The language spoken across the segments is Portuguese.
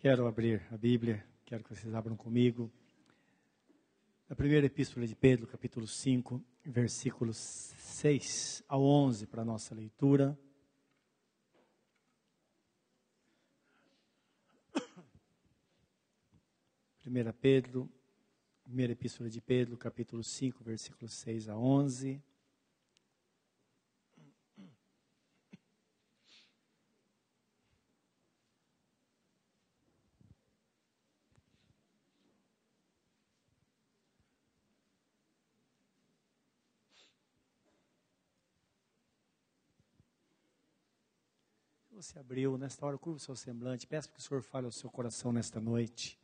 Quero abrir a Bíblia, quero que vocês abram comigo. A primeira epístola de Pedro, capítulo 5, versículos 6 ao 11 para a nossa leitura. Primeira Pedro, primeira epístola de Pedro, capítulo 5, versículos 6 a 11. Você abriu, nesta hora, curva o seu semblante, peço que o Senhor fale ao seu coração nesta noite.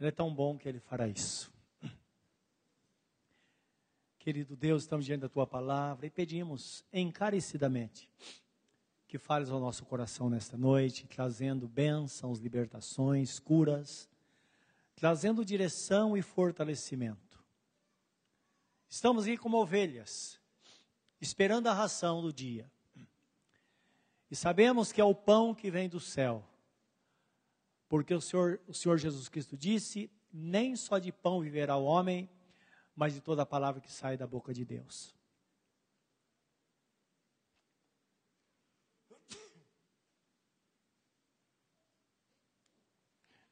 Ele é tão bom que Ele fará isso. Querido Deus, estamos diante da Tua palavra e pedimos encarecidamente que fales ao nosso coração nesta noite, trazendo bênçãos, libertações, curas, trazendo direção e fortalecimento. Estamos aqui como ovelhas, esperando a ração do dia. E sabemos que é o pão que vem do céu. Porque o Senhor, o Senhor Jesus Cristo disse: Nem só de pão viverá o homem, mas de toda a palavra que sai da boca de Deus.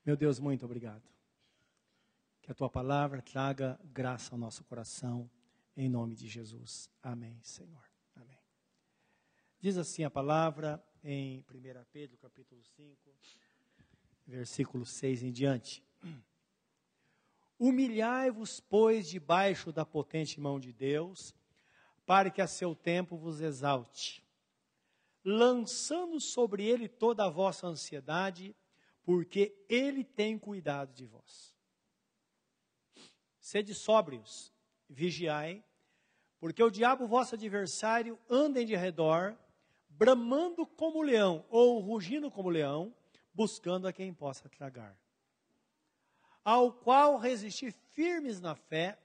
Meu Deus, muito obrigado. Que a tua palavra traga graça ao nosso coração, em nome de Jesus. Amém, Senhor. Diz assim a palavra em 1 Pedro, capítulo 5, versículo 6 em diante. Humilhai-vos, pois, debaixo da potente mão de Deus, para que a seu tempo vos exalte, lançando sobre ele toda a vossa ansiedade, porque ele tem cuidado de vós. Sede sóbrios, vigiai, porque o diabo, vosso adversário, anda em redor, bramando como leão ou rugindo como leão, buscando a quem possa tragar. Ao qual resistir firmes na fé,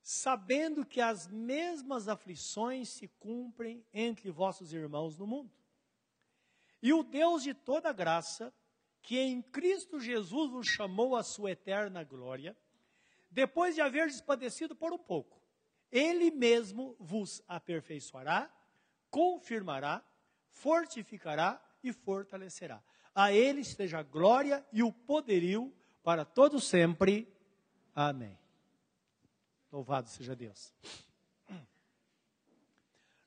sabendo que as mesmas aflições se cumprem entre vossos irmãos no mundo. E o Deus de toda graça, que em Cristo Jesus vos chamou à sua eterna glória, depois de haver padecido por um pouco, Ele mesmo vos aperfeiçoará, confirmará, fortificará e fortalecerá. A ele esteja a glória e o poderio para todo sempre. Amém. Louvado seja Deus.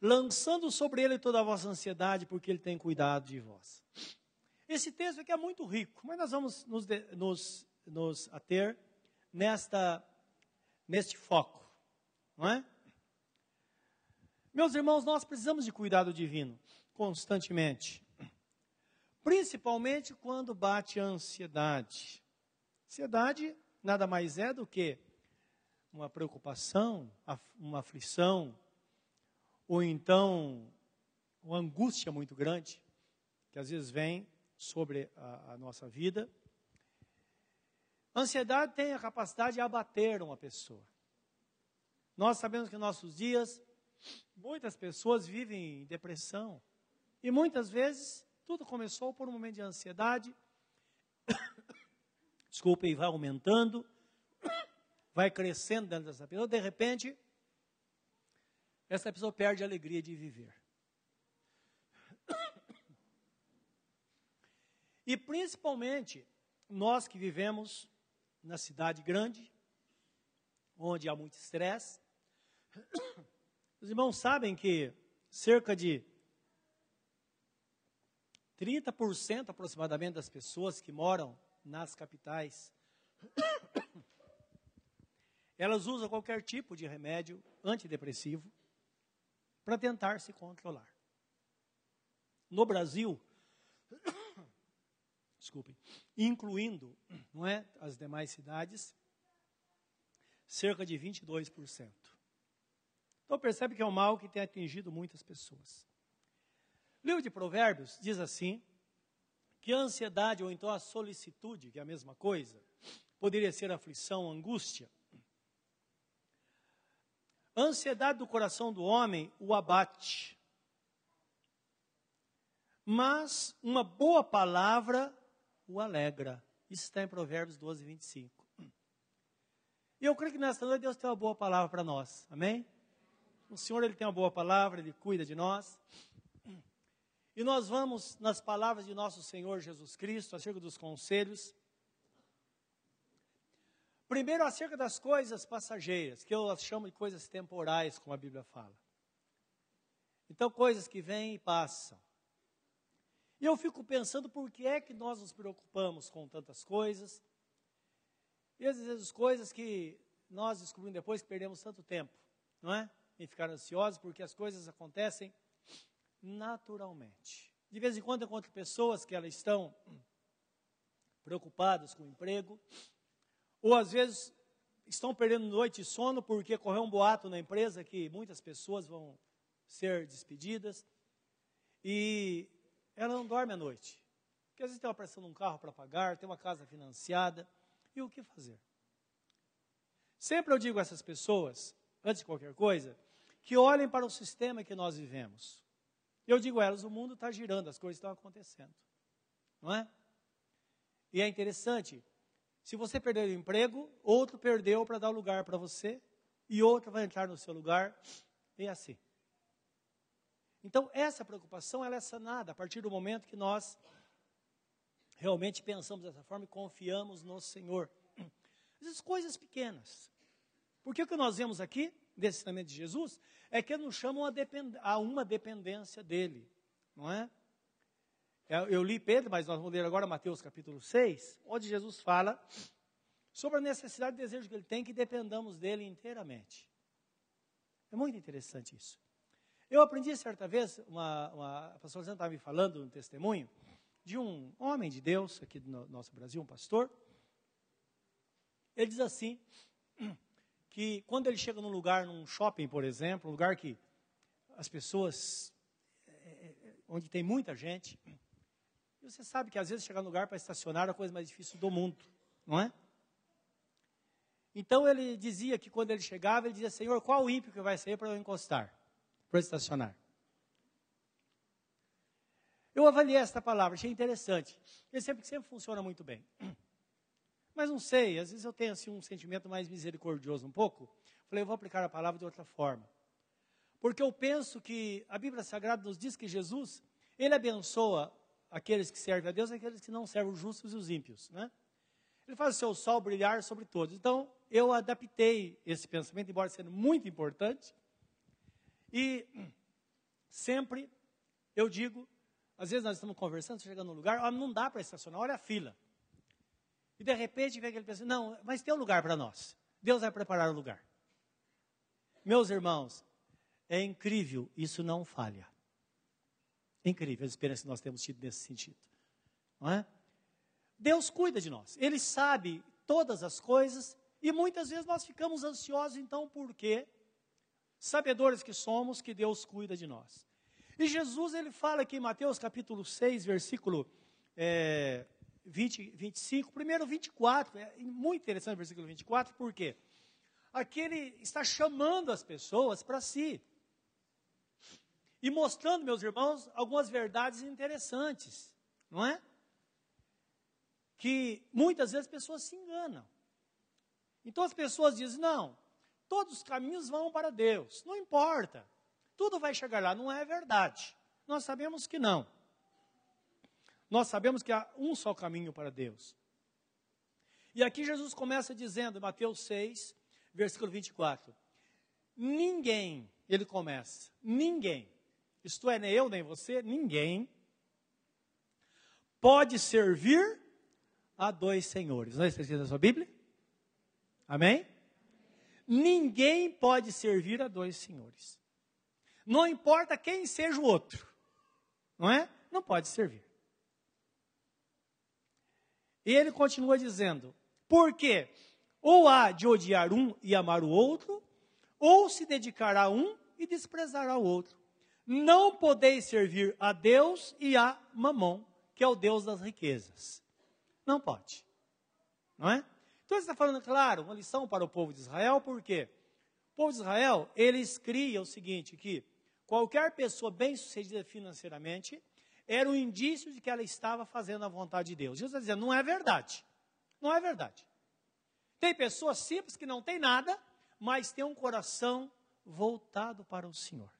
Lançando sobre ele toda a vossa ansiedade, porque ele tem cuidado de vós. Esse texto aqui é muito rico, mas nós vamos nos, nos, nos ater nesta, neste foco, não é? Meus irmãos, nós precisamos de cuidado divino constantemente. Principalmente quando bate a ansiedade. Ansiedade nada mais é do que uma preocupação, uma aflição, ou então uma angústia muito grande, que às vezes vem sobre a, a nossa vida. A ansiedade tem a capacidade de abater uma pessoa. Nós sabemos que nossos dias Muitas pessoas vivem em depressão. E muitas vezes tudo começou por um momento de ansiedade. Desculpa, e vai aumentando, vai crescendo dentro dessa pessoa. De repente, essa pessoa perde a alegria de viver. E principalmente nós que vivemos na cidade grande, onde há muito estresse, os irmãos sabem que cerca de 30% aproximadamente das pessoas que moram nas capitais, elas usam qualquer tipo de remédio antidepressivo para tentar se controlar. No Brasil, desculpem, incluindo não é, as demais cidades, cerca de 22%. Então percebe que é um mal que tem atingido muitas pessoas. O livro de Provérbios diz assim: que a ansiedade ou então a solicitude, que é a mesma coisa, poderia ser aflição, angústia. A ansiedade do coração do homem o abate. Mas uma boa palavra o alegra. Isso está em Provérbios 12, 25. E eu creio que nesta noite Deus tem uma boa palavra para nós. Amém? O Senhor ele tem uma boa palavra, ele cuida de nós. E nós vamos nas palavras de nosso Senhor Jesus Cristo acerca dos conselhos. Primeiro, acerca das coisas passageiras, que eu chamo de coisas temporais, como a Bíblia fala. Então, coisas que vêm e passam. E eu fico pensando por que é que nós nos preocupamos com tantas coisas. E às vezes coisas que nós descobrimos depois que perdemos tanto tempo, não é? Em ficar ansiosos, porque as coisas acontecem naturalmente. De vez em quando eu encontro pessoas que elas estão preocupadas com o emprego, ou às vezes estão perdendo noite de sono porque correu um boato na empresa que muitas pessoas vão ser despedidas e ela não dorme à noite. Porque às vezes tem uma pressão num carro para pagar, tem uma casa financiada, e o que fazer? Sempre eu digo a essas pessoas, antes de qualquer coisa, que olhem para o sistema que nós vivemos. Eu digo elas, o mundo está girando, as coisas estão acontecendo. Não é? E é interessante, se você perder o emprego, outro perdeu para dar lugar para você, e outro vai entrar no seu lugar, e assim. Então, essa preocupação ela é sanada a partir do momento que nós realmente pensamos dessa forma e confiamos no Senhor. Essas coisas pequenas. Porque o que nós vemos aqui, desse ensinamento de Jesus, é que nos chamam a, a uma dependência dele. Não é? Eu li Pedro, mas nós vamos ler agora Mateus capítulo 6, onde Jesus fala sobre a necessidade e desejo que ele tem que dependamos dele inteiramente. É muito interessante isso. Eu aprendi certa vez, uma, uma, a pastora Santa estava me falando um testemunho, de um homem de Deus aqui do nosso Brasil, um pastor. Ele diz assim, que quando ele chega num lugar, num shopping, por exemplo, um lugar que as pessoas, é, é, é onde tem muita gente, você sabe que às vezes chegar no lugar para estacionar é a coisa mais difícil do mundo, não é? Então ele dizia que quando ele chegava, ele dizia, Senhor, qual ímpio que vai sair para eu encostar? para estacionar. Eu avaliei esta palavra, achei interessante. Ele sempre, sempre funciona muito bem. Mas não sei, às vezes eu tenho assim, um sentimento mais misericordioso um pouco. Falei, eu vou aplicar a palavra de outra forma. Porque eu penso que a Bíblia Sagrada nos diz que Jesus, ele abençoa aqueles que servem a Deus e aqueles que não servem os justos e os ímpios. Né? Ele faz o seu sol brilhar sobre todos. Então, eu adaptei esse pensamento, embora sendo muito importante, e sempre eu digo, às vezes nós estamos conversando, chegando num lugar, oh, não dá para estacionar, olha a fila. E de repente vem aquele pensamento, não, mas tem um lugar para nós. Deus vai preparar o lugar. Meus irmãos, é incrível, isso não falha. É incrível a experiência que nós temos tido nesse sentido. Não é? Deus cuida de nós. Ele sabe todas as coisas e muitas vezes nós ficamos ansiosos, então, por quê? sabedores que somos, que Deus cuida de nós. E Jesus, ele fala aqui em Mateus capítulo 6, versículo é, 20, 25, primeiro 24, é muito interessante o versículo 24, por quê? Aqui ele está chamando as pessoas para si. E mostrando, meus irmãos, algumas verdades interessantes, não é? Que muitas vezes as pessoas se enganam. Então as pessoas dizem, não, Todos os caminhos vão para Deus. Não importa. Tudo vai chegar lá. Não é verdade. Nós sabemos que não. Nós sabemos que há um só caminho para Deus. E aqui Jesus começa dizendo, Mateus 6, versículo 24: Ninguém, ele começa, ninguém, isto é, nem eu nem você, ninguém, pode servir a dois senhores. Não é está na sua Bíblia? Amém? Ninguém pode servir a dois senhores. Não importa quem seja o outro. Não é? Não pode servir. E ele continua dizendo: porque ou há de odiar um e amar o outro, ou se dedicar a um e desprezar ao outro. Não podeis servir a Deus e a Mamon, que é o Deus das riquezas. Não pode. Não é? Então ele está falando, claro, uma lição para o povo de Israel, por quê? O povo de Israel, eles criam o seguinte, que qualquer pessoa bem-sucedida financeiramente, era um indício de que ela estava fazendo a vontade de Deus. Jesus está dizendo, não é verdade. Não é verdade. Tem pessoas simples que não têm nada, mas têm um coração voltado para o Senhor.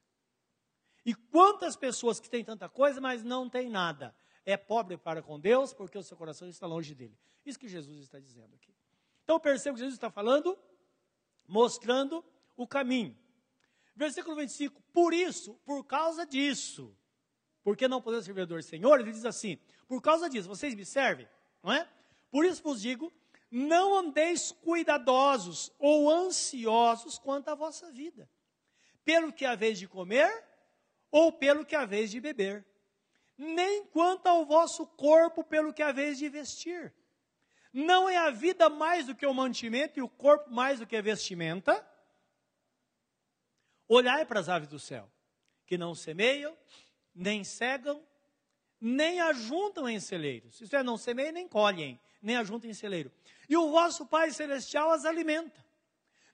E quantas pessoas que têm tanta coisa, mas não têm nada? É pobre para com Deus, porque o seu coração está longe dele. Isso que Jesus está dizendo aqui. Então perceba que Jesus está falando, mostrando o caminho. Versículo 25, por isso, por causa disso, porque não podemos servir dois senhores, ele diz assim, por causa disso, vocês me servem, não é? Por isso vos digo, não andeis cuidadosos ou ansiosos quanto à vossa vida, pelo que haveis de comer ou pelo que haveis de beber, nem quanto ao vosso corpo pelo que haveis de vestir. Não é a vida mais do que o mantimento e o corpo mais do que a vestimenta? Olhai para as aves do céu, que não semeiam, nem cegam, nem ajuntam em celeiros. Isto é, não semeiam nem colhem, nem ajuntam em celeiro. E o vosso Pai Celestial as alimenta.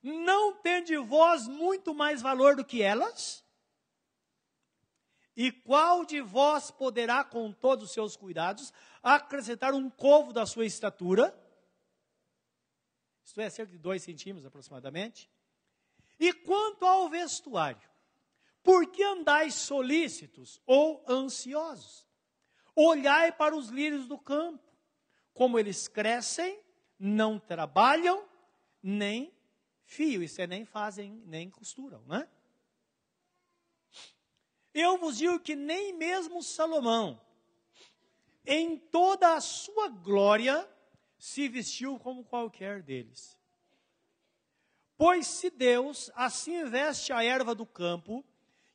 Não tende vós muito mais valor do que elas? E qual de vós poderá, com todos os seus cuidados, acrescentar um covo da sua estatura? Isto é, cerca de dois centímetros aproximadamente. E quanto ao vestuário, por que andais solícitos ou ansiosos? Olhai para os lírios do campo, como eles crescem, não trabalham, nem fio, isso é, nem fazem, nem costuram, né? Eu vos digo que nem mesmo Salomão, em toda a sua glória, se vestiu como qualquer deles. Pois se Deus assim veste a erva do campo,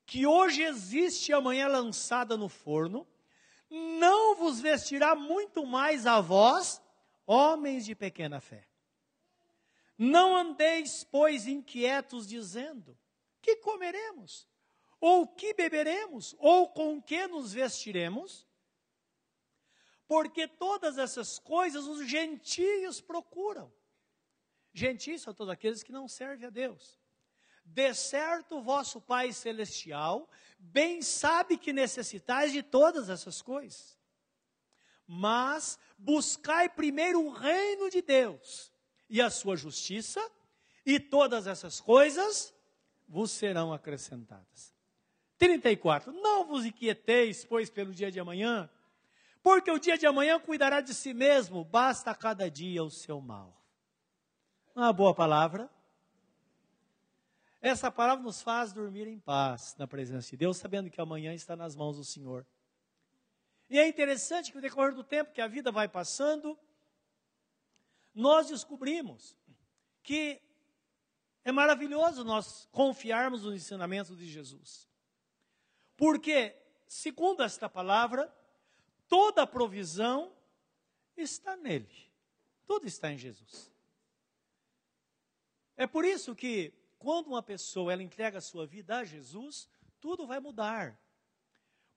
que hoje existe e amanhã lançada no forno, não vos vestirá muito mais a vós, homens de pequena fé. Não andeis, pois, inquietos, dizendo: que comeremos? Ou que beberemos? Ou com que nos vestiremos? Porque todas essas coisas os gentios procuram. Gentios são todos aqueles que não servem a Deus. De certo, vosso Pai Celestial bem sabe que necessitais de todas essas coisas. Mas buscai primeiro o reino de Deus e a sua justiça, e todas essas coisas vos serão acrescentadas. 34. Não vos inquieteis, pois, pelo dia de amanhã, porque o dia de amanhã cuidará de si mesmo, basta a cada dia o seu mal. Uma boa palavra. Essa palavra nos faz dormir em paz na presença de Deus, sabendo que amanhã está nas mãos do Senhor. E é interessante que no decorrer do tempo que a vida vai passando, nós descobrimos que é maravilhoso nós confiarmos nos ensinamentos de Jesus. Porque, segundo esta palavra, toda a provisão está nele. Tudo está em Jesus. É por isso que quando uma pessoa ela entrega a sua vida a Jesus, tudo vai mudar.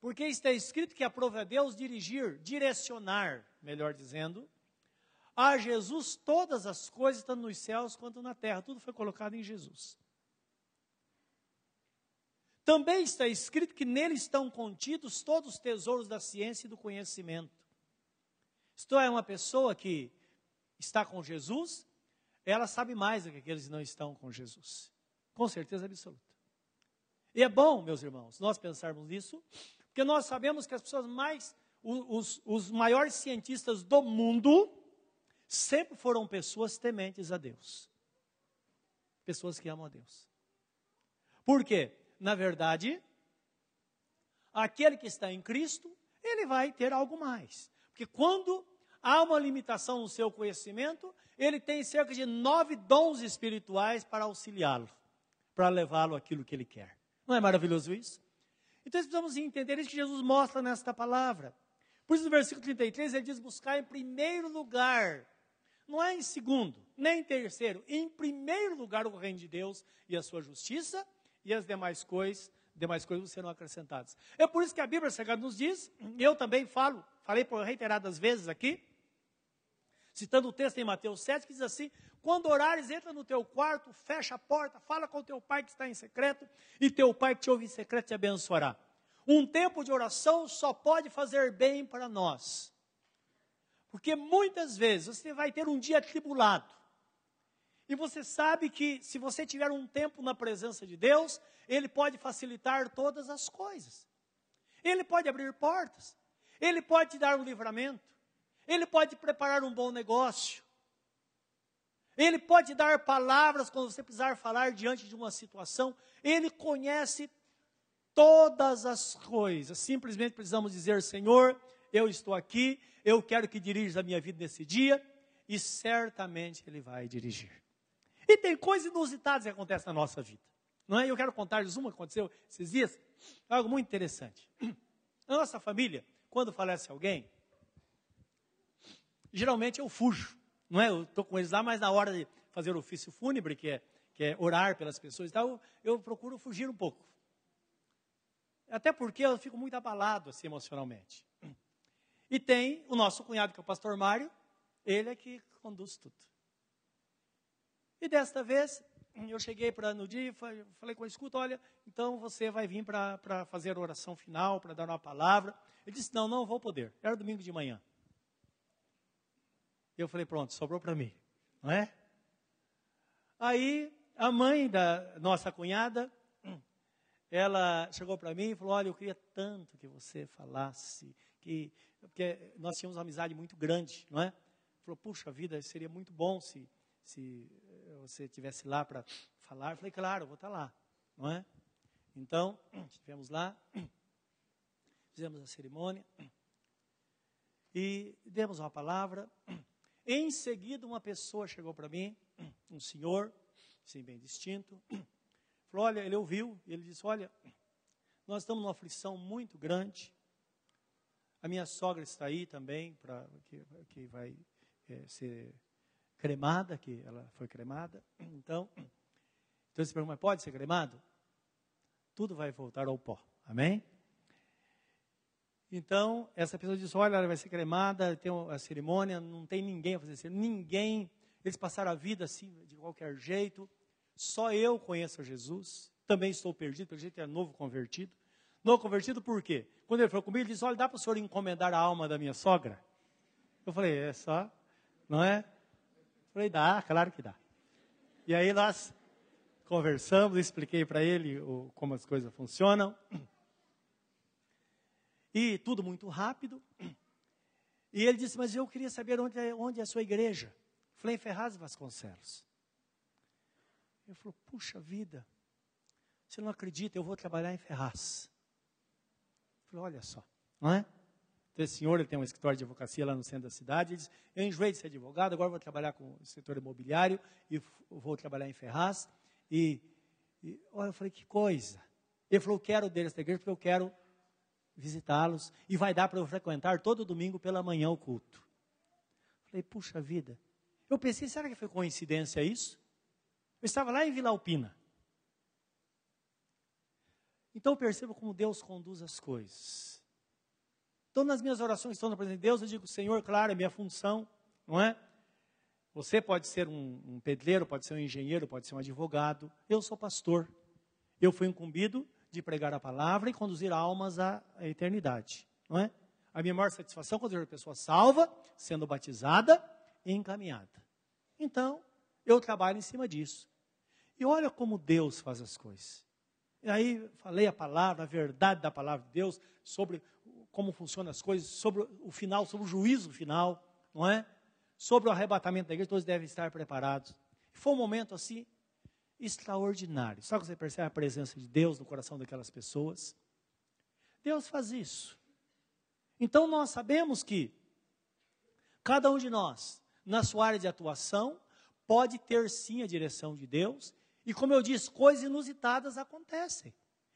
Porque está escrito que aprova a Deus dirigir, direcionar, melhor dizendo, a Jesus todas as coisas, tanto nos céus quanto na terra. Tudo foi colocado em Jesus. Também está escrito que nele estão contidos todos os tesouros da ciência e do conhecimento. Isto é, uma pessoa que está com Jesus, ela sabe mais do que aqueles que não estão com Jesus. Com certeza absoluta. E é bom, meus irmãos, nós pensarmos nisso, porque nós sabemos que as pessoas mais, os, os maiores cientistas do mundo, sempre foram pessoas tementes a Deus. Pessoas que amam a Deus. Por quê? Na verdade, aquele que está em Cristo, ele vai ter algo mais. Porque quando há uma limitação no seu conhecimento, ele tem cerca de nove dons espirituais para auxiliá-lo, para levá-lo àquilo que ele quer. Não é maravilhoso isso? Então precisamos entender isso que Jesus mostra nesta palavra. Por isso, no versículo 33, ele diz: buscar em primeiro lugar, não é em segundo, nem em terceiro, em primeiro lugar o reino de Deus e a sua justiça, e as demais coisas, demais coisas serão acrescentadas. É por isso que a Bíblia Sagrada nos diz, eu também falo, falei por reiteradas vezes aqui, citando o texto em Mateus 7, que diz assim: Quando orares, entra no teu quarto, fecha a porta, fala com teu pai que está em secreto, e teu pai que te ouve em secreto te abençoará. Um tempo de oração só pode fazer bem para nós. Porque muitas vezes você vai ter um dia tribulado. E você sabe que se você tiver um tempo na presença de Deus, Ele pode facilitar todas as coisas. Ele pode abrir portas. Ele pode te dar um livramento. Ele pode preparar um bom negócio. Ele pode dar palavras quando você precisar falar diante de uma situação. Ele conhece todas as coisas. Simplesmente precisamos dizer: Senhor, eu estou aqui, eu quero que dirija a minha vida nesse dia, e certamente Ele vai dirigir. E tem coisas inusitadas que acontecem na nossa vida. Não é? Eu quero contar-lhes uma que aconteceu esses dias, algo muito interessante. Na nossa família, quando falece alguém, geralmente eu fujo. Não é? Eu estou com eles lá, mas na hora de fazer o ofício fúnebre, que é, que é orar pelas pessoas e tal, eu, eu procuro fugir um pouco. Até porque eu fico muito abalado assim emocionalmente. E tem o nosso cunhado, que é o pastor Mário, ele é que conduz tudo. E desta vez, eu cheguei para no dia e falei com ele, escuta, olha, então você vai vir para fazer a oração final, para dar uma palavra. Ele disse, não, não vou poder. Era domingo de manhã. Eu falei, pronto, sobrou para mim, não é? Aí a mãe da nossa cunhada, ela chegou para mim e falou, olha, eu queria tanto que você falasse, que porque nós tínhamos uma amizade muito grande, não é? Falou, puxa vida, seria muito bom se, se eh, você estivesse lá para falar. Eu falei, claro, eu vou estar tá lá, não é? Então, estivemos lá, fizemos a cerimônia e demos uma palavra. Em seguida, uma pessoa chegou para mim, um senhor, sim, bem distinto, falou: Olha, ele ouviu, e ele disse: Olha, nós estamos numa aflição muito grande. A minha sogra está aí também, pra, que, que vai é, ser cremada, que ela foi cremada. Então, então você pergunta, mas pode ser cremado? Tudo vai voltar ao pó. Amém? Então, essa pessoa disse: Olha, ela vai ser cremada, tem a cerimônia, não tem ninguém a fazer cerimônia, ninguém. Eles passaram a vida assim, de qualquer jeito. Só eu conheço Jesus. Também estou perdido, pelo jeito é novo convertido. Novo convertido por quê? Quando ele falou comigo, ele disse: Olha, dá para o senhor encomendar a alma da minha sogra? Eu falei: É só, não é? Eu falei: Dá, claro que dá. E aí nós conversamos, expliquei para ele o, como as coisas funcionam. E tudo muito rápido. E ele disse, mas eu queria saber onde é, onde é a sua igreja. Falei, Ferraz Vasconcelos. Ele falou, puxa vida, você não acredita, eu vou trabalhar em Ferraz. Falei, olha só, não é? Então, esse senhor ele tem um escritório de advocacia lá no centro da cidade. Ele diz, eu enjoei de ser advogado, agora vou trabalhar com o setor imobiliário e vou trabalhar em Ferraz. E, e olha, eu falei, que coisa. Ele falou, eu quero dele essa igreja porque eu quero visitá-los e vai dar para eu frequentar todo domingo pela manhã o culto. Falei, puxa vida. Eu pensei, será que foi coincidência isso? Eu estava lá em Vila Alpina. Então perceba como Deus conduz as coisas. Então, nas minhas orações, estão na presença de Deus, eu digo, Senhor, claro, é minha função, não é? Você pode ser um, um pedreiro, pode ser um engenheiro, pode ser um advogado. Eu sou pastor. Eu fui incumbido de pregar a palavra e conduzir almas à, eternidade, não é? A minha maior satisfação é quando a pessoa salva, sendo batizada e encaminhada. Então, eu trabalho em cima disso. E olha como Deus faz as coisas. E aí falei a palavra, a verdade da palavra de Deus, sobre como funcionam as coisas, sobre o final, sobre o juízo final, não é? Sobre o arrebatamento da igreja, todos devem estar preparados. Foi um momento assim extraordinário. Só que você percebe a presença de Deus no coração daquelas pessoas? Deus faz isso. Então nós sabemos que cada um de nós, na sua área de atuação, pode ter sim a direção de Deus, e como eu disse, coisas inusitadas acontecem.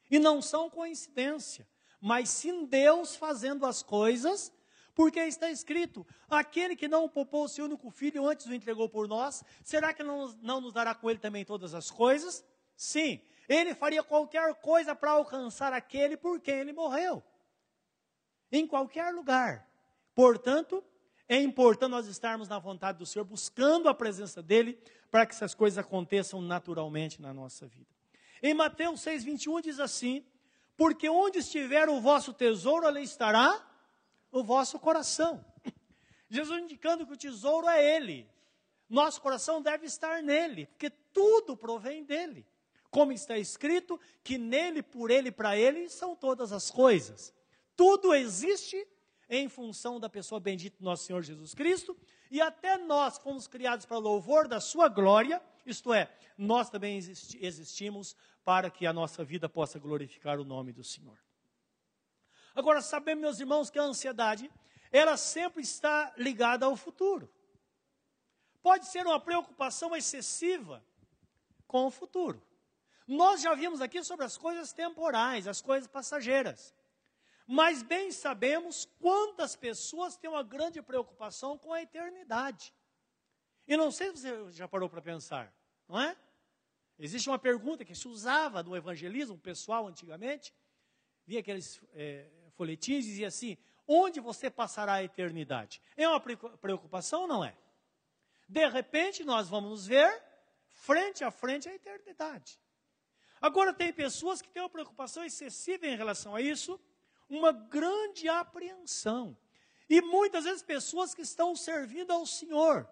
E não são coincidência, mas sim Deus fazendo as coisas porque está escrito: aquele que não poupou o seu único filho antes o entregou por nós, será que não, não nos dará com ele também todas as coisas? Sim, ele faria qualquer coisa para alcançar aquele por quem ele morreu. Em qualquer lugar. Portanto, é importante nós estarmos na vontade do Senhor, buscando a presença dEle, para que essas coisas aconteçam naturalmente na nossa vida. Em Mateus 6,21 diz assim: Porque onde estiver o vosso tesouro, ali estará o vosso coração. Jesus indicando que o tesouro é Ele. Nosso coração deve estar nele, porque tudo provém dele. Como está escrito, que nele, por ele, para ele são todas as coisas. Tudo existe em função da pessoa bendita nosso Senhor Jesus Cristo, e até nós fomos criados para louvor da sua glória, isto é, nós também existimos para que a nossa vida possa glorificar o nome do Senhor. Agora, sabemos, meus irmãos, que a ansiedade, ela sempre está ligada ao futuro. Pode ser uma preocupação excessiva com o futuro. Nós já vimos aqui sobre as coisas temporais, as coisas passageiras. Mas bem sabemos quantas pessoas têm uma grande preocupação com a eternidade. E não sei se você já parou para pensar, não é? Existe uma pergunta que se usava no evangelismo pessoal antigamente. Via aqueles é, folhetins e dizia assim: onde você passará a eternidade? É uma preocupação ou não é? De repente, nós vamos nos ver frente a frente à eternidade. Agora, tem pessoas que têm uma preocupação excessiva em relação a isso, uma grande apreensão. E muitas vezes pessoas que estão servindo ao Senhor.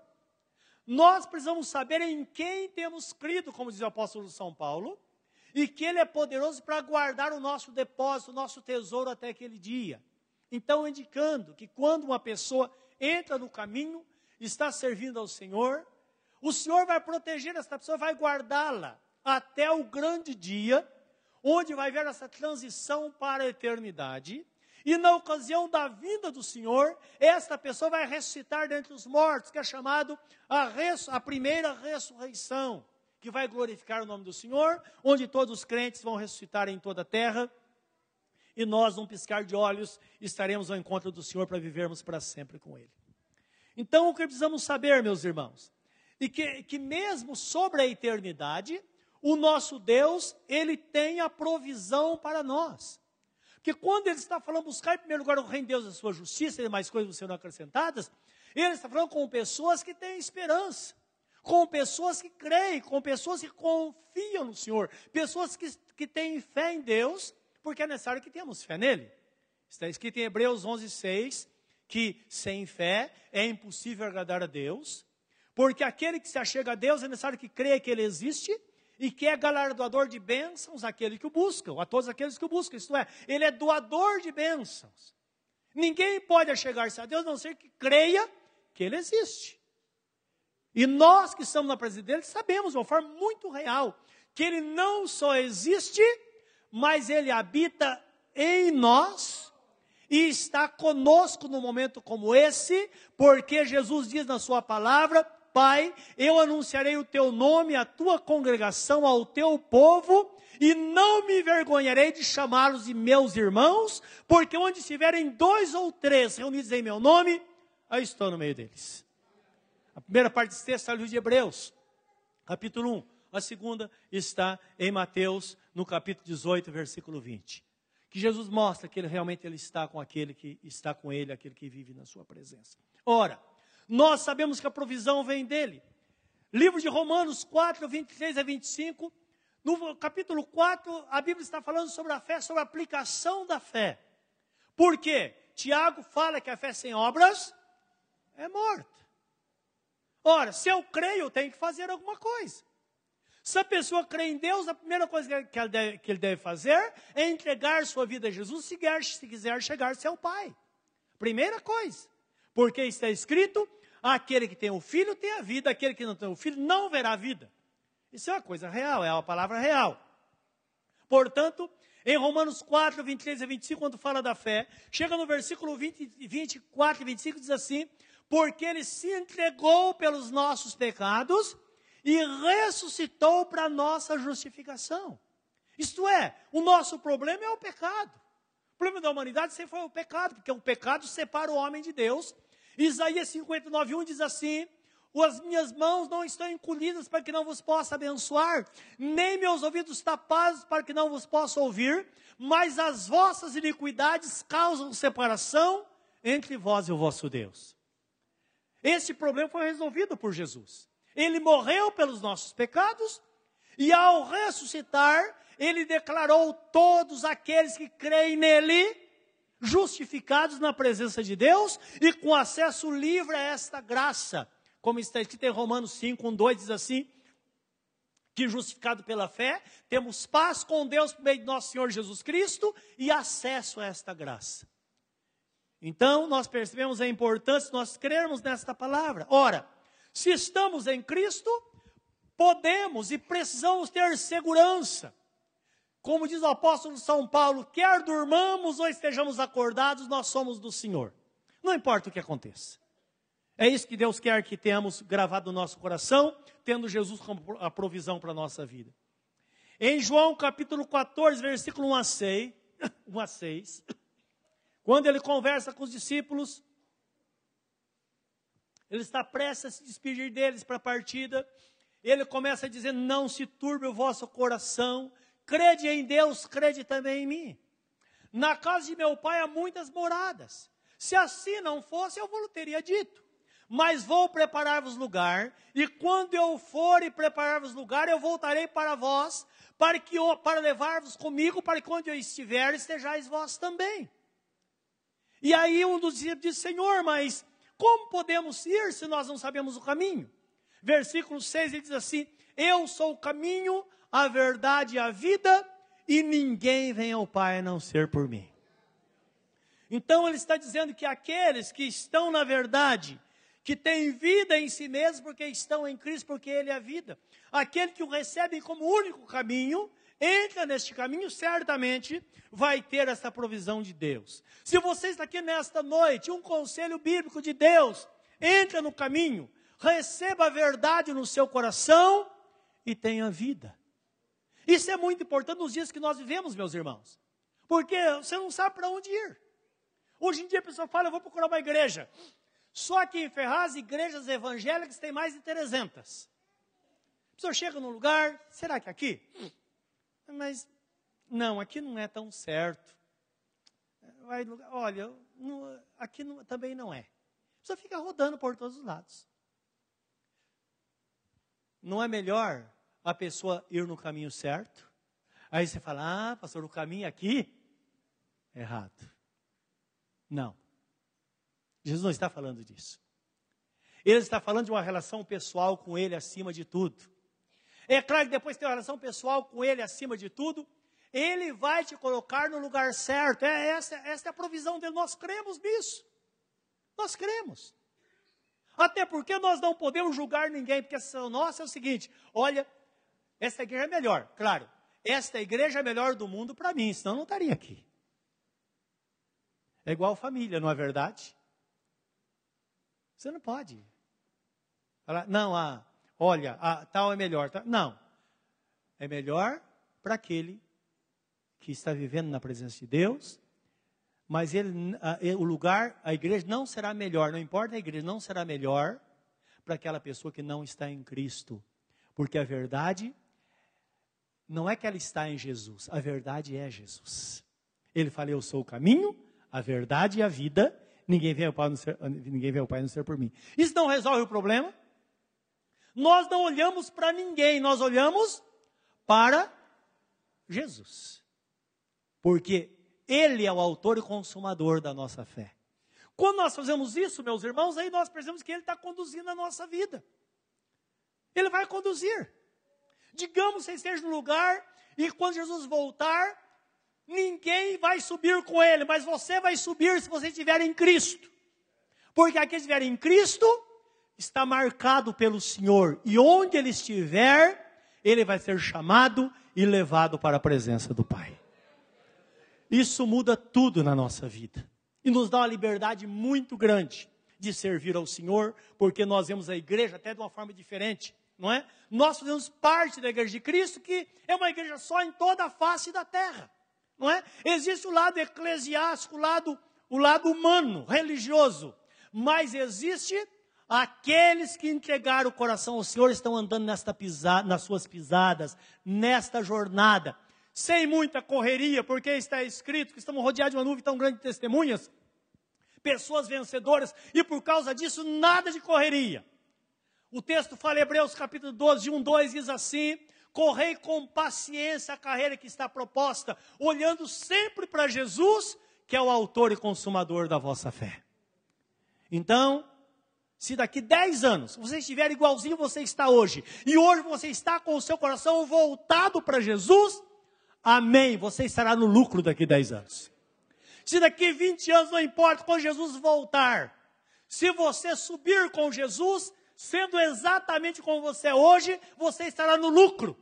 Nós precisamos saber em quem temos crido, como diz o apóstolo São Paulo, e que Ele é poderoso para guardar o nosso depósito, o nosso tesouro até aquele dia. Então, indicando que quando uma pessoa entra no caminho, está servindo ao Senhor, o Senhor vai proteger essa pessoa, vai guardá-la até o grande dia, onde vai haver essa transição para a eternidade. E na ocasião da vinda do Senhor, esta pessoa vai ressuscitar dentre os mortos, que é chamado a, a primeira ressurreição, que vai glorificar o nome do Senhor, onde todos os crentes vão ressuscitar em toda a terra. E nós, num piscar de olhos, estaremos ao encontro do Senhor para vivermos para sempre com Ele. Então, o que precisamos saber, meus irmãos, e que, que mesmo sobre a eternidade, o nosso Deus, ele tem a provisão para nós. Porque quando ele está falando buscar em primeiro lugar o reino de Deus e a sua justiça e mais coisas serão acrescentadas, ele está falando com pessoas que têm esperança, com pessoas que creem, com pessoas que confiam no Senhor, pessoas que, que têm fé em Deus, porque é necessário que tenhamos fé nele. Está escrito em Hebreus 11, 6, que sem fé é impossível agradar a Deus, porque aquele que se achega a Deus é necessário que creia que Ele existe e que é galardoador de bênçãos àqueles que o buscam, a todos aqueles que o buscam, isto é, Ele é doador de bênçãos. Ninguém pode achegar-se a Deus a não ser que creia que Ele existe. E nós que estamos na presença dele sabemos de uma forma muito real que Ele não só existe, mas Ele habita em nós e está conosco no momento como esse, porque Jesus diz na sua palavra: Pai, eu anunciarei o teu nome à tua congregação, ao teu povo, e não me envergonharei de chamá-los de meus irmãos, porque onde estiverem dois ou três reunidos em meu nome, eu estou no meio deles. A primeira parte desse texto está no livro de Hebreus, capítulo 1. A segunda está em Mateus, no capítulo 18, versículo 20 que Jesus mostra que ele realmente ele está com aquele que está com ele, aquele que vive na sua presença. Ora, nós sabemos que a provisão vem dele. Livro de Romanos 4, 23 a 25, no capítulo 4, a Bíblia está falando sobre a fé, sobre a aplicação da fé. Por quê? Tiago fala que a fé sem obras é morta. Ora, se eu creio, eu tenho que fazer alguma coisa. Se a pessoa crê em Deus, a primeira coisa que, ele deve, que ele deve fazer é entregar sua vida a Jesus se, quer, se quiser chegar-se ao Pai. Primeira coisa. Porque está escrito: aquele que tem o filho tem a vida, aquele que não tem o filho não verá a vida. Isso é uma coisa real, é uma palavra real. Portanto, em Romanos 4, 23 a 25, quando fala da fé, chega no versículo 20, 24 e 25, diz assim: Porque ele se entregou pelos nossos pecados e ressuscitou para nossa justificação. Isto é, o nosso problema é o pecado. O problema da humanidade sempre foi o pecado, porque o pecado separa o homem de Deus. Isaías 59, 1 diz assim: As minhas mãos não estão encolhidas para que não vos possa abençoar, nem meus ouvidos tapados para que não vos possa ouvir, mas as vossas iniquidades causam separação entre vós e o vosso Deus. Esse problema foi resolvido por Jesus. Ele morreu pelos nossos pecados e ao ressuscitar, ele declarou todos aqueles que creem nele justificados na presença de Deus e com acesso livre a esta graça. Como está escrito em Romanos 5, 1, 2, diz assim: que justificado pela fé, temos paz com Deus por meio de nosso Senhor Jesus Cristo e acesso a esta graça. Então, nós percebemos a importância de nós crermos nesta palavra. Ora, se estamos em Cristo, podemos e precisamos ter segurança. Como diz o apóstolo São Paulo, quer durmamos ou estejamos acordados, nós somos do Senhor. Não importa o que aconteça. É isso que Deus quer que tenhamos gravado no nosso coração, tendo Jesus como a provisão para a nossa vida. Em João capítulo 14, versículo 1 a 6, 1 a 6 quando ele conversa com os discípulos, ele está prestes a se despedir deles para a partida. Ele começa a dizer: Não se turbe o vosso coração, crede em Deus, crede também em mim. Na casa de meu pai há muitas moradas. Se assim não fosse, eu vos teria dito. Mas vou preparar-vos lugar, e quando eu for e preparar-vos lugar, eu voltarei para vós, para, que para levar-vos comigo, para que onde eu estiver, estejais vós também. E aí um dos discípulos disse: Senhor, mas como podemos ir se nós não sabemos o caminho? Versículo 6 ele diz assim: Eu sou o caminho, a verdade e a vida, e ninguém vem ao Pai a não ser por mim. Então ele está dizendo que aqueles que estão na verdade, que têm vida em si mesmos porque estão em Cristo, porque Ele é a vida, aquele que o recebem como único caminho, entra neste caminho, certamente vai ter essa provisão de Deus. Se você está aqui nesta noite, um conselho bíblico de Deus, entra no caminho, receba a verdade no seu coração e tenha vida. Isso é muito importante nos dias que nós vivemos, meus irmãos, porque você não sabe para onde ir. Hoje em dia a pessoa fala, eu vou procurar uma igreja. Só que em Ferraz, igrejas evangélicas tem mais de 300. A pessoa chega num lugar, será que é aqui? Mas, não, aqui não é tão certo. Vai, olha, não, aqui não, também não é. Pessoa fica rodando por todos os lados. Não é melhor a pessoa ir no caminho certo? Aí você fala, ah, pastor, o caminho aqui? Errado. Não. Jesus não está falando disso. Ele está falando de uma relação pessoal com Ele acima de tudo. É claro que depois tem uma relação pessoal com Ele acima de tudo. Ele vai te colocar no lugar certo. É essa, essa é a provisão dele. Nós cremos nisso. Nós cremos. Até porque nós não podemos julgar ninguém, porque a nossa é o seguinte: olha, esta igreja é melhor, claro. Esta igreja é melhor do mundo para mim, senão eu não estaria aqui. É igual família, não é verdade? Você não pode. Não, ah, olha, a, tal é melhor. Tá? Não. É melhor para aquele que está vivendo na presença de Deus, mas ele, a, o lugar, a igreja não será melhor, não importa a igreja, não será melhor para aquela pessoa que não está em Cristo. Porque a verdade não é que ela está em Jesus, a verdade é Jesus. Ele fala: Eu sou o caminho, a verdade e a vida. Ninguém vem ao Pai não ser, ninguém vem ao Pai não ser por mim. Isso não resolve o problema? Nós não olhamos para ninguém, nós olhamos para Jesus. Porque Ele é o autor e consumador da nossa fé. Quando nós fazemos isso, meus irmãos, aí nós percebemos que Ele está conduzindo a nossa vida. Ele vai conduzir. Digamos que você esteja no lugar e quando Jesus voltar, ninguém vai subir com Ele, mas você vai subir se você estiver em Cristo. Porque aquele que estiver em Cristo está marcado pelo Senhor, e onde ele estiver, ele vai ser chamado e levado para a presença do Pai. Isso muda tudo na nossa vida e nos dá uma liberdade muito grande de servir ao Senhor, porque nós vemos a igreja até de uma forma diferente, não é? Nós fazemos parte da igreja de Cristo, que é uma igreja só em toda a face da terra, não é? Existe o lado eclesiástico, o lado, o lado humano, religioso, mas existe Aqueles que entregaram o coração ao Senhor estão andando nesta pisada, nas suas pisadas, nesta jornada, sem muita correria, porque está escrito que estamos rodeados de uma nuvem tão grande de testemunhas, pessoas vencedoras, e por causa disso, nada de correria. O texto fala, Hebreus capítulo 12, 1, 2, diz assim: correi com paciência a carreira que está proposta, olhando sempre para Jesus, que é o autor e consumador da vossa fé. Então, se daqui 10 anos você estiver igualzinho você está hoje, e hoje você está com o seu coração voltado para Jesus, amém, você estará no lucro daqui 10 anos. Se daqui 20 anos, não importa, quando Jesus voltar, se você subir com Jesus, sendo exatamente como você é hoje, você estará no lucro.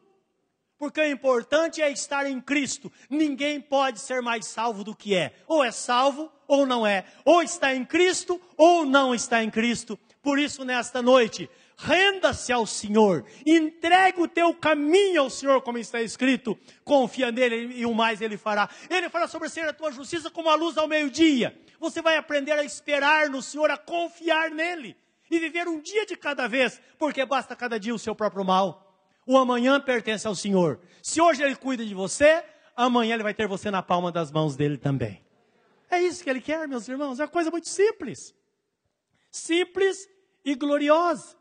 Porque o importante é estar em Cristo. Ninguém pode ser mais salvo do que é. Ou é salvo ou não é. Ou está em Cristo ou não está em Cristo. Por isso, nesta noite, renda-se ao Senhor, entregue o teu caminho ao Senhor, como está escrito, confia nele e o mais ele fará. Ele fará sobrecer a tua justiça como a luz ao meio-dia. Você vai aprender a esperar no Senhor, a confiar nele e viver um dia de cada vez, porque basta cada dia o seu próprio mal. O amanhã pertence ao Senhor. Se hoje ele cuida de você, amanhã ele vai ter você na palma das mãos dele também. É isso que ele quer, meus irmãos. É uma coisa muito simples. Simples e gloriosa.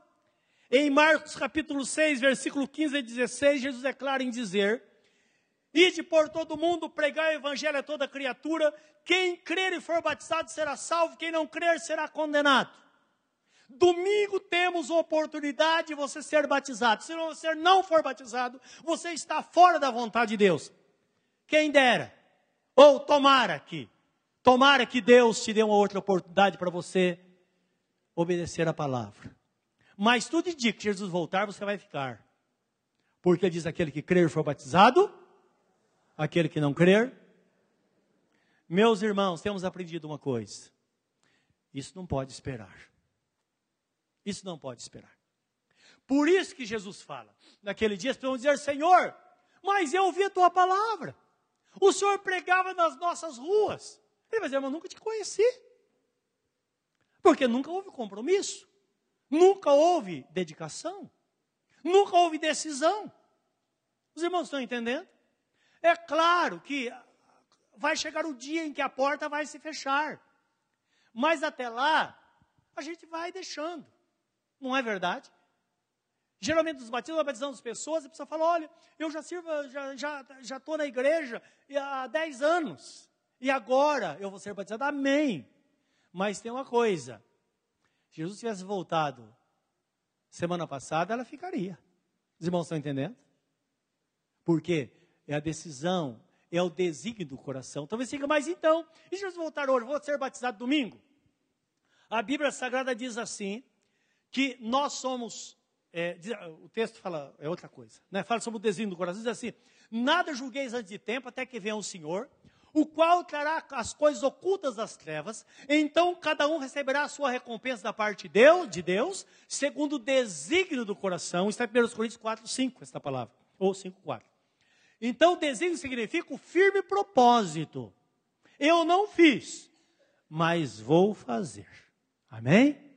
Em Marcos capítulo 6, versículo 15 e 16, Jesus é claro em dizer: Ide por todo mundo, pregar o evangelho a toda criatura. Quem crer e for batizado será salvo, quem não crer será condenado. Domingo temos oportunidade de você ser batizado. Se você não for batizado, você está fora da vontade de Deus. Quem dera, ou tomara que, tomara que Deus te dê uma outra oportunidade para você obedecer a palavra. Mas tudo indica que Jesus voltar, você vai ficar. Porque diz aquele que crer for batizado, aquele que não crer. Meus irmãos, temos aprendido uma coisa. Isso não pode esperar. Isso não pode esperar. Por isso que Jesus fala, naquele dia, as pessoas vão dizer, Senhor, mas eu ouvi a tua palavra. O Senhor pregava nas nossas ruas. Ele vai dizer, mas eu nunca te conheci. Porque nunca houve compromisso. Nunca houve dedicação. Nunca houve decisão. Os irmãos estão entendendo? É claro que vai chegar o dia em que a porta vai se fechar. Mas até lá, a gente vai deixando. Não é verdade? Geralmente nos batismos, batizando as pessoas, a pessoa fala, olha, eu já sirvo, já já já estou na igreja há 10 anos. E agora eu vou ser batizado. Amém. Mas tem uma coisa. Se Jesus tivesse voltado semana passada, ela ficaria. Os irmãos estão entendendo? Porque é a decisão, é o desígnio do coração. Talvez siga, mas então, e Jesus voltar hoje, vou ser batizado domingo? A Bíblia Sagrada diz assim, que nós somos, é, o texto fala, é outra coisa, né? fala sobre o desígnio do coração, diz assim, nada julgueis antes de tempo, até que venha o Senhor, o qual trará as coisas ocultas das trevas, então cada um receberá a sua recompensa da parte de Deus segundo o desígnio do coração. Está em 1 Coríntios 4, 5, esta palavra, ou 5, 4. Então, desígnio significa o firme propósito. Eu não fiz, mas vou fazer. Amém?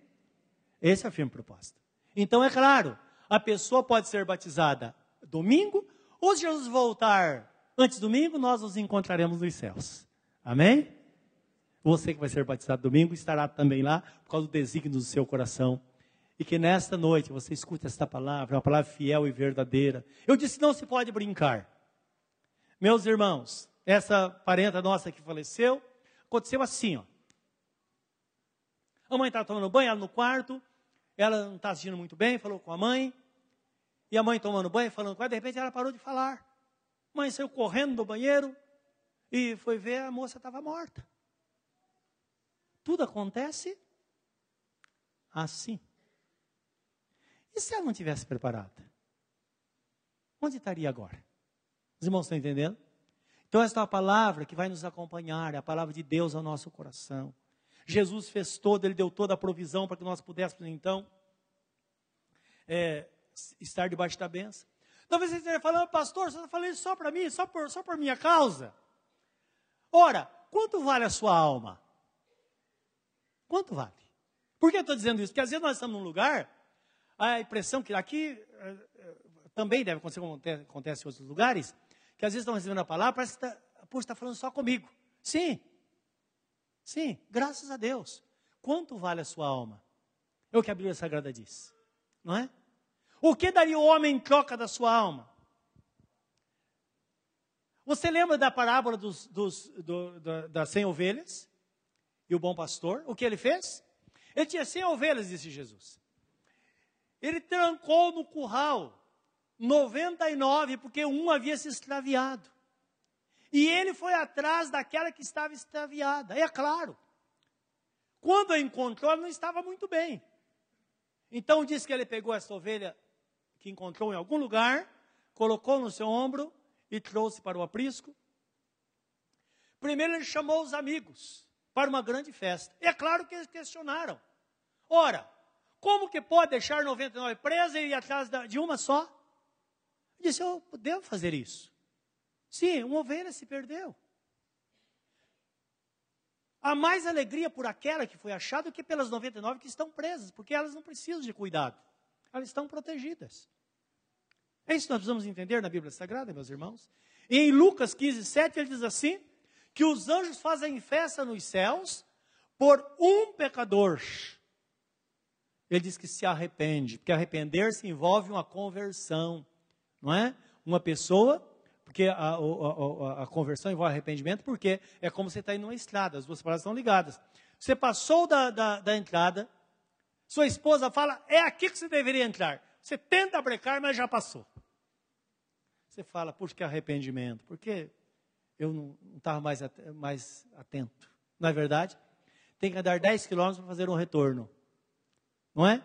Esse é o firme propósito. Então, é claro, a pessoa pode ser batizada domingo, ou se Jesus voltar Antes domingo, nós nos encontraremos nos céus. Amém? Você que vai ser batizado domingo estará também lá por causa do desígnio do seu coração. E que nesta noite você escute esta palavra, uma palavra fiel e verdadeira. Eu disse: não se pode brincar. Meus irmãos, essa parenta nossa que faleceu, aconteceu assim, ó. A mãe estava tomando banho, ela no quarto, ela não está assistindo muito bem, falou com a mãe, e a mãe tomando banho, falando com ela, de repente ela parou de falar. Mãe saiu correndo do banheiro e foi ver a moça estava morta. Tudo acontece assim. E se ela não tivesse preparada? Onde estaria agora? Os irmãos estão entendendo? Então, esta é a palavra que vai nos acompanhar, é a palavra de Deus ao nosso coração. Jesus fez todo, Ele deu toda a provisão para que nós pudéssemos, então, é, estar debaixo da benção. Talvez você esteja falando, pastor, você está falando isso só para mim, só por, só por minha causa? Ora, quanto vale a sua alma? Quanto vale? Por que eu estou dizendo isso? Porque às vezes nós estamos num lugar, a impressão que aqui eh, eh, também deve acontecer como acontece em outros lugares, que às vezes estão recebendo a palavra, parece que está, está falando só comigo. Sim, sim, graças a Deus. Quanto vale a sua alma? É o que a Bíblia Sagrada diz, não é? O que daria o homem em troca da sua alma? Você lembra da parábola dos, dos, do, do, das cem ovelhas? E o bom pastor? O que ele fez? Ele tinha cem ovelhas, disse Jesus. Ele trancou no curral 99, porque um havia se extraviado. E ele foi atrás daquela que estava extraviada. É claro. Quando a encontrou, ela não estava muito bem. Então diz que ele pegou essa ovelha que encontrou em algum lugar, colocou no seu ombro e trouxe para o aprisco. Primeiro ele chamou os amigos para uma grande festa. E é claro que eles questionaram. Ora, como que pode deixar 99 presas e ir atrás de uma só? Ele disse, eu devo fazer isso. Sim, uma ovelha se perdeu. Há mais alegria por aquela que foi achada do que pelas 99 que estão presas, porque elas não precisam de cuidado. Elas estão protegidas. É isso que nós precisamos entender na Bíblia Sagrada, meus irmãos. E em Lucas 15, 7, ele diz assim: que os anjos fazem festa nos céus por um pecador. Ele diz que se arrepende, porque arrepender-se envolve uma conversão, não é? Uma pessoa, porque a, a, a, a conversão envolve arrependimento, porque é como você está indo numa estrada, as duas palavras estão ligadas. Você passou da, da, da entrada, sua esposa fala, é aqui que você deveria entrar. Você tenta brecar, mas já passou. Você fala, puxa, que arrependimento, porque eu não estava mais, mais atento. Não é verdade? Tem que andar 10 quilômetros para fazer um retorno. Não é?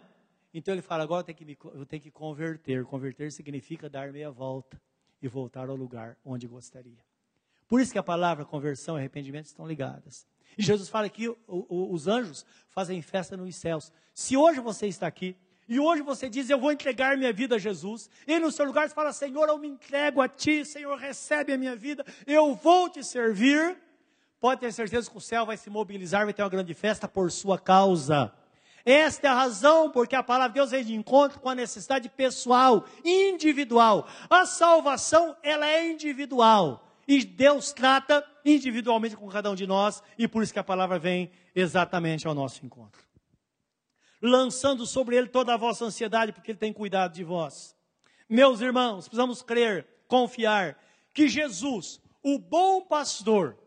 Então ele fala, agora eu tenho que, me, eu tenho que converter. Converter significa dar meia volta e voltar ao lugar onde gostaria. Por isso que a palavra conversão e arrependimento estão ligadas. E Jesus fala que os anjos fazem festa nos céus. Se hoje você está aqui e hoje você diz, eu vou entregar minha vida a Jesus, e no seu lugar você fala, Senhor, eu me entrego a Ti, Senhor, recebe a minha vida, eu vou te servir, pode ter certeza que o céu vai se mobilizar, vai ter uma grande festa por sua causa. Esta é a razão porque a palavra de Deus vem de encontro com a necessidade pessoal, individual. A salvação, ela é individual. E Deus trata individualmente com cada um de nós, e por isso que a palavra vem exatamente ao nosso encontro. Lançando sobre ele toda a vossa ansiedade, porque ele tem cuidado de vós. Meus irmãos, precisamos crer, confiar que Jesus, o bom pastor,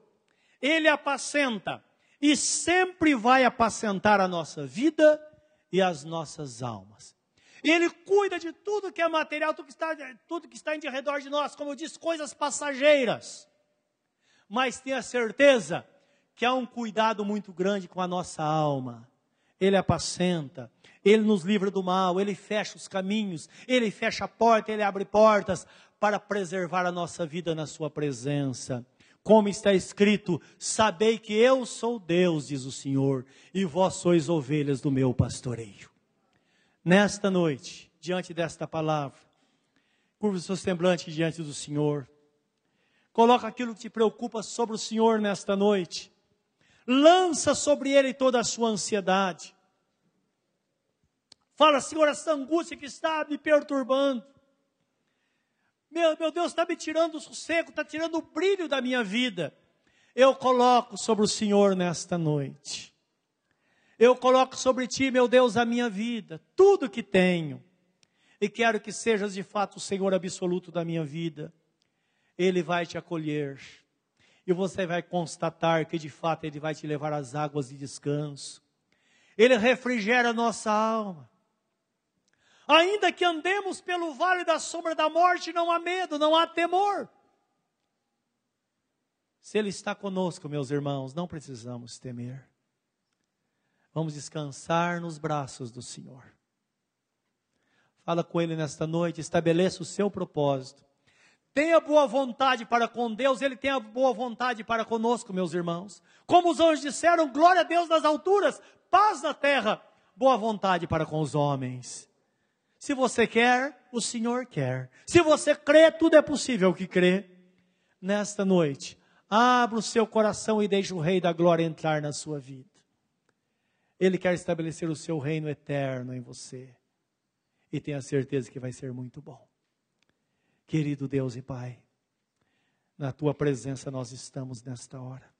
ele apacenta e sempre vai apacentar a nossa vida e as nossas almas. Ele cuida de tudo que é material, tudo que está, tudo que está em redor de nós, como eu disse, coisas passageiras. Mas tenha certeza que há um cuidado muito grande com a nossa alma. Ele apacenta, ele nos livra do mal, ele fecha os caminhos, ele fecha a porta, ele abre portas para preservar a nossa vida na sua presença como está escrito: Sabei que eu sou Deus, diz o Senhor, e vós sois ovelhas do meu pastoreio. Nesta noite, diante desta palavra, curva o seu semblante diante do Senhor. Coloca aquilo que te preocupa sobre o Senhor nesta noite. Lança sobre ele toda a sua ansiedade. Fala, Senhor, essa angústia que está me perturbando. Meu, meu Deus, está me tirando o sossego, está tirando o brilho da minha vida. Eu coloco sobre o Senhor nesta noite. Eu coloco sobre ti, meu Deus, a minha vida, tudo que tenho. E quero que sejas de fato o Senhor absoluto da minha vida. Ele vai te acolher. E você vai constatar que de fato Ele vai te levar às águas de descanso. Ele refrigera a nossa alma. Ainda que andemos pelo vale da sombra da morte, não há medo, não há temor. Se Ele está conosco, meus irmãos, não precisamos temer. Vamos descansar nos braços do Senhor. Fala com Ele nesta noite, estabeleça o seu propósito. Tenha boa vontade para com Deus, Ele tem a boa vontade para conosco, meus irmãos. Como os anjos disseram, glória a Deus nas alturas, paz na terra, boa vontade para com os homens. Se você quer, o Senhor quer. Se você crê, tudo é possível que crê. Nesta noite, abra o seu coração e deixe o Rei da Glória entrar na sua vida. Ele quer estabelecer o seu reino eterno em você. E tenha certeza que vai ser muito bom. Querido Deus e Pai, na tua presença nós estamos nesta hora.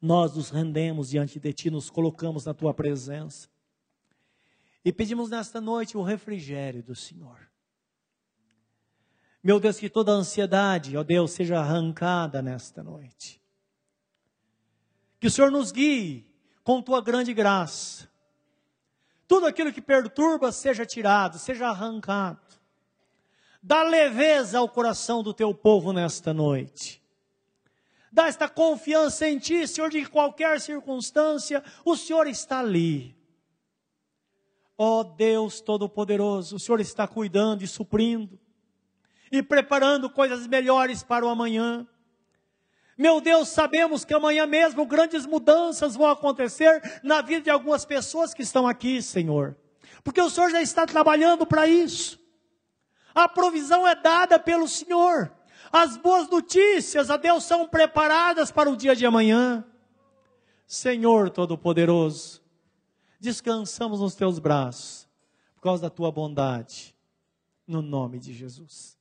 Nós nos rendemos diante de ti, nos colocamos na tua presença. E pedimos nesta noite o refrigério do Senhor. Meu Deus, que toda ansiedade, ó Deus, seja arrancada nesta noite. Que o Senhor nos guie com tua grande graça. Tudo aquilo que perturba seja tirado, seja arrancado. Dá leveza ao coração do teu povo nesta noite. Dá esta confiança em ti, Senhor, de qualquer circunstância, o Senhor está ali. Ó oh Deus Todo-Poderoso, o Senhor está cuidando e suprindo e preparando coisas melhores para o amanhã. Meu Deus, sabemos que amanhã mesmo grandes mudanças vão acontecer na vida de algumas pessoas que estão aqui, Senhor. Porque o Senhor já está trabalhando para isso. A provisão é dada pelo Senhor. As boas notícias a Deus são preparadas para o dia de amanhã. Senhor Todo-Poderoso, descansamos nos teus braços por causa da tua bondade. No nome de Jesus.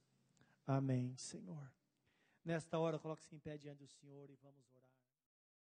Amém, Senhor. Nesta hora, coloque-se em pé diante do Senhor e vamos.